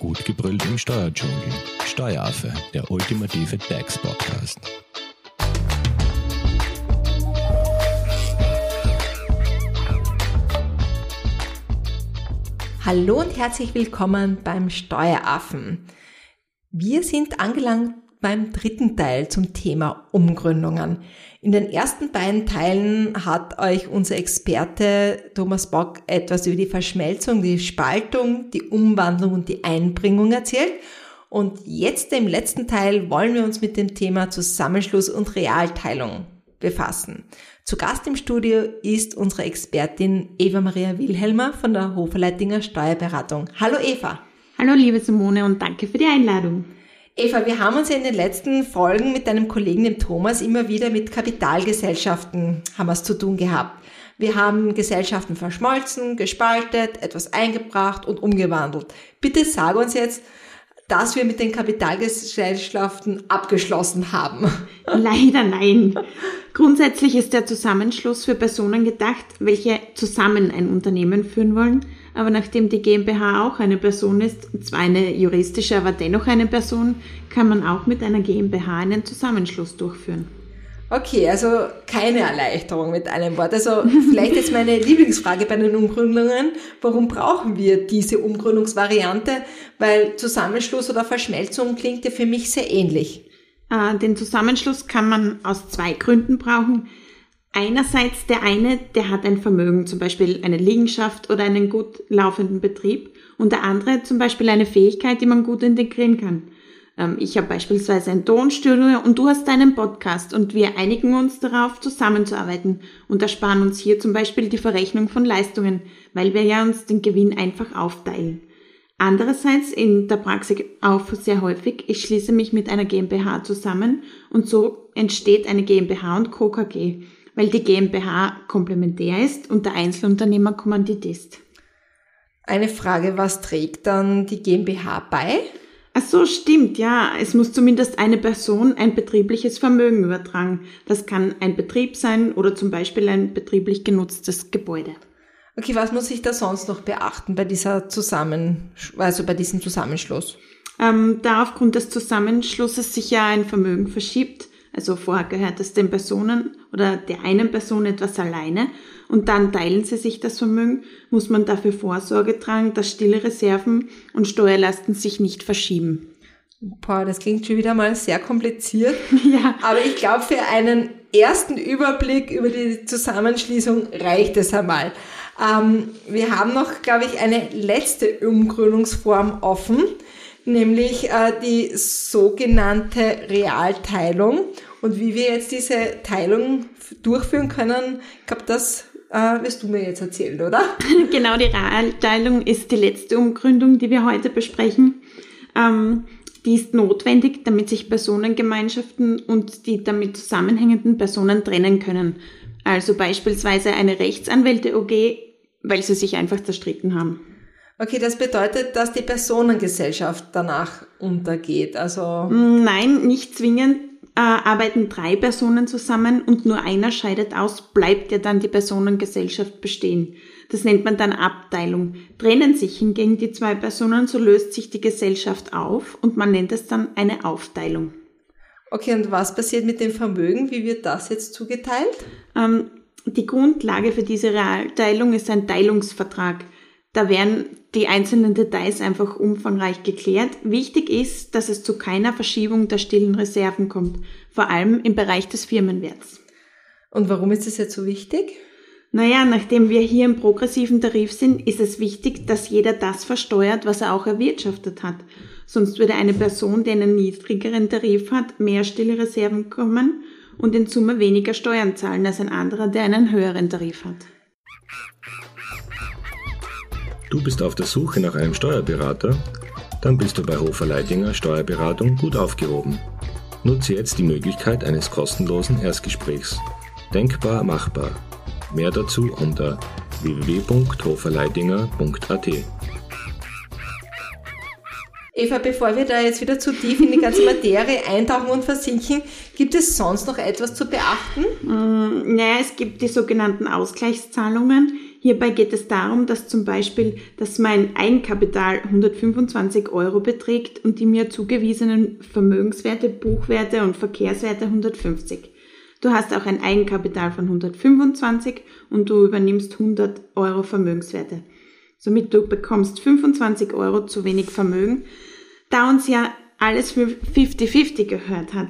Gut gebrüllt im Steuerdschungel. Steueraffe, der ultimative DAX-Podcast. Hallo und herzlich willkommen beim Steueraffen. Wir sind angelangt beim dritten Teil zum Thema Umgründungen. In den ersten beiden Teilen hat euch unser Experte Thomas Bock etwas über die Verschmelzung, die Spaltung, die Umwandlung und die Einbringung erzählt. Und jetzt im letzten Teil wollen wir uns mit dem Thema Zusammenschluss und Realteilung befassen. Zu Gast im Studio ist unsere Expertin Eva Maria Wilhelmer von der Hoferleitinger Steuerberatung. Hallo Eva. Hallo liebe Simone und danke für die Einladung. Eva, wir haben uns ja in den letzten Folgen mit deinem Kollegen, dem Thomas, immer wieder mit Kapitalgesellschaften haben wir zu tun gehabt. Wir haben Gesellschaften verschmolzen, gespaltet, etwas eingebracht und umgewandelt. Bitte sag uns jetzt, dass wir mit den Kapitalgesellschaften abgeschlossen haben. Leider nein. Grundsätzlich ist der Zusammenschluss für Personen gedacht, welche zusammen ein Unternehmen führen wollen aber nachdem die GmbH auch eine Person ist, zwar eine juristische, aber dennoch eine Person, kann man auch mit einer GmbH einen Zusammenschluss durchführen. Okay, also keine Erleichterung mit einem Wort. Also vielleicht jetzt meine Lieblingsfrage bei den Umgründungen. Warum brauchen wir diese Umgründungsvariante? Weil Zusammenschluss oder Verschmelzung klingt ja für mich sehr ähnlich. Äh, den Zusammenschluss kann man aus zwei Gründen brauchen. Einerseits der eine, der hat ein Vermögen, zum Beispiel eine Liegenschaft oder einen gut laufenden Betrieb und der andere zum Beispiel eine Fähigkeit, die man gut integrieren kann. Ähm, ich habe beispielsweise ein Tonstudio und du hast einen Podcast und wir einigen uns darauf, zusammenzuarbeiten und ersparen uns hier zum Beispiel die Verrechnung von Leistungen, weil wir ja uns den Gewinn einfach aufteilen. Andererseits in der Praxis auch sehr häufig, ich schließe mich mit einer GmbH zusammen und so entsteht eine GmbH und Co. KG weil die GmbH komplementär ist und der Einzelunternehmer Kommandit ist. Eine Frage, was trägt dann die GmbH bei? Ach so, stimmt, ja. Es muss zumindest eine Person ein betriebliches Vermögen übertragen. Das kann ein Betrieb sein oder zum Beispiel ein betrieblich genutztes Gebäude. Okay, was muss ich da sonst noch beachten bei dieser Zusammen, also bei diesem Zusammenschluss? Ähm, da aufgrund des Zusammenschlusses sich ja ein Vermögen verschiebt, also vorher gehört es den Personen oder der einen Person etwas alleine und dann teilen sie sich das Vermögen, muss man dafür Vorsorge tragen, dass stille Reserven und Steuerlasten sich nicht verschieben. Boah, das klingt schon wieder mal sehr kompliziert. ja. Aber ich glaube, für einen ersten Überblick über die Zusammenschließung reicht es einmal. Ähm, wir haben noch, glaube ich, eine letzte Umgründungsform offen nämlich äh, die sogenannte Realteilung. Und wie wir jetzt diese Teilung durchführen können, ich glaube, das äh, wirst du mir jetzt erzählen, oder? genau, die Realteilung ist die letzte Umgründung, die wir heute besprechen. Ähm, die ist notwendig, damit sich Personengemeinschaften und die damit zusammenhängenden Personen trennen können. Also beispielsweise eine Rechtsanwälte OG, weil sie sich einfach zerstritten haben. Okay, das bedeutet, dass die Personengesellschaft danach untergeht. Also mm, Nein, nicht zwingend. Äh, arbeiten drei Personen zusammen und nur einer scheidet aus, bleibt ja dann die Personengesellschaft bestehen. Das nennt man dann Abteilung. Trennen sich hingegen die zwei Personen, so löst sich die Gesellschaft auf und man nennt es dann eine Aufteilung. Okay, und was passiert mit dem Vermögen? Wie wird das jetzt zugeteilt? Ähm, die Grundlage für diese Realteilung ist ein Teilungsvertrag. Da werden die einzelnen Details einfach umfangreich geklärt. Wichtig ist, dass es zu keiner Verschiebung der stillen Reserven kommt, vor allem im Bereich des Firmenwerts. Und warum ist es jetzt so wichtig? Naja, nachdem wir hier im progressiven Tarif sind, ist es wichtig, dass jeder das versteuert, was er auch erwirtschaftet hat. Sonst würde eine Person, die einen niedrigeren Tarif hat, mehr stille Reserven kommen und in Summe weniger Steuern zahlen als ein anderer, der einen höheren Tarif hat. Du bist auf der Suche nach einem Steuerberater? Dann bist du bei Hofer Leidinger Steuerberatung gut aufgehoben. Nutze jetzt die Möglichkeit eines kostenlosen Erstgesprächs. Denkbar machbar. Mehr dazu unter www.hoferleidinger.at. Eva, bevor wir da jetzt wieder zu tief in die ganze Materie eintauchen und versinken, gibt es sonst noch etwas zu beachten? Mm, naja, es gibt die sogenannten Ausgleichszahlungen Hierbei geht es darum, dass zum Beispiel, dass mein Eigenkapital 125 Euro beträgt und die mir zugewiesenen Vermögenswerte, Buchwerte und Verkehrswerte 150. Du hast auch ein Eigenkapital von 125 und du übernimmst 100 Euro Vermögenswerte. Somit du bekommst 25 Euro zu wenig Vermögen, da uns ja alles für 50-50 gehört hat.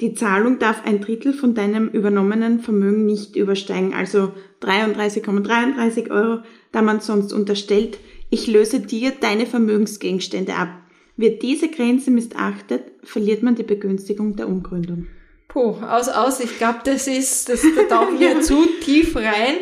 Die Zahlung darf ein Drittel von deinem übernommenen Vermögen nicht übersteigen, also 33,33 Euro, da man sonst unterstellt, ich löse dir deine Vermögensgegenstände ab. Wird diese Grenze missachtet, verliert man die Begünstigung der Umgründung. Puh, aus, aus, ich glaube, das ist, das, da tauchen wir zu tief rein.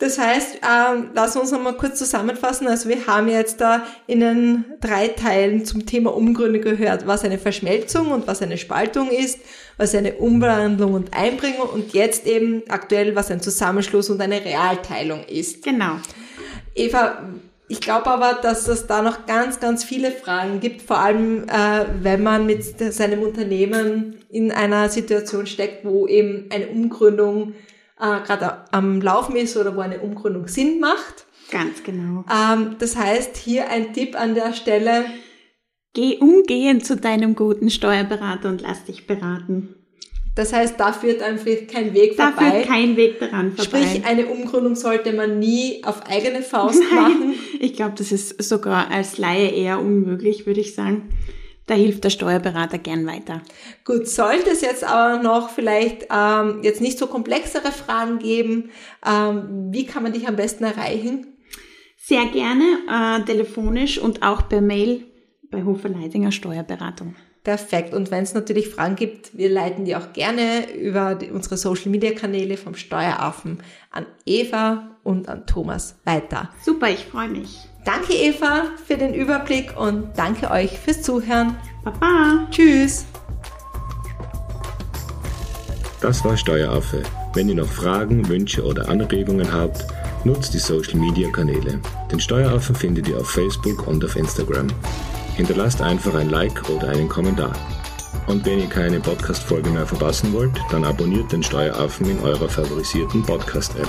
Das heißt, ähm, lass uns nochmal kurz zusammenfassen. Also wir haben jetzt da in den drei Teilen zum Thema Umgründe gehört, was eine Verschmelzung und was eine Spaltung ist, was eine Umwandlung und Einbringung und jetzt eben aktuell, was ein Zusammenschluss und eine Realteilung ist. Genau. Eva, ich glaube aber, dass es da noch ganz, ganz viele Fragen gibt, vor allem äh, wenn man mit seinem Unternehmen in einer Situation steckt, wo eben eine Umgründung äh, gerade am Laufen ist oder wo eine Umgründung Sinn macht. Ganz genau. Ähm, das heißt, hier ein Tipp an der Stelle. Geh umgehend zu deinem guten Steuerberater und lass dich beraten. Das heißt, da führt einfach kein Weg da vorbei. Da führt kein Weg daran vorbei. Sprich, eine Umgründung sollte man nie auf eigene Faust Nein, machen. Ich glaube, das ist sogar als Laie eher unmöglich, würde ich sagen. Da hilft der Steuerberater gern weiter. Gut, sollte es jetzt aber noch vielleicht ähm, jetzt nicht so komplexere Fragen geben, ähm, wie kann man dich am besten erreichen? Sehr gerne äh, telefonisch und auch per Mail bei Hofer Leidinger Steuerberatung. Perfekt. Und wenn es natürlich Fragen gibt, wir leiten die auch gerne über die, unsere Social Media Kanäle vom Steueraffen an Eva und an Thomas weiter. Super, ich freue mich. Danke Eva für den Überblick und danke euch fürs Zuhören. Baba. Tschüss. Das war Steueraffe. Wenn ihr noch Fragen, Wünsche oder Anregungen habt, nutzt die Social Media Kanäle. Den Steueraffen findet ihr auf Facebook und auf Instagram. Hinterlasst einfach ein Like oder einen Kommentar. Und wenn ihr keine Podcast-Folge mehr verpassen wollt, dann abonniert den Steueraffen in eurer favorisierten Podcast-App.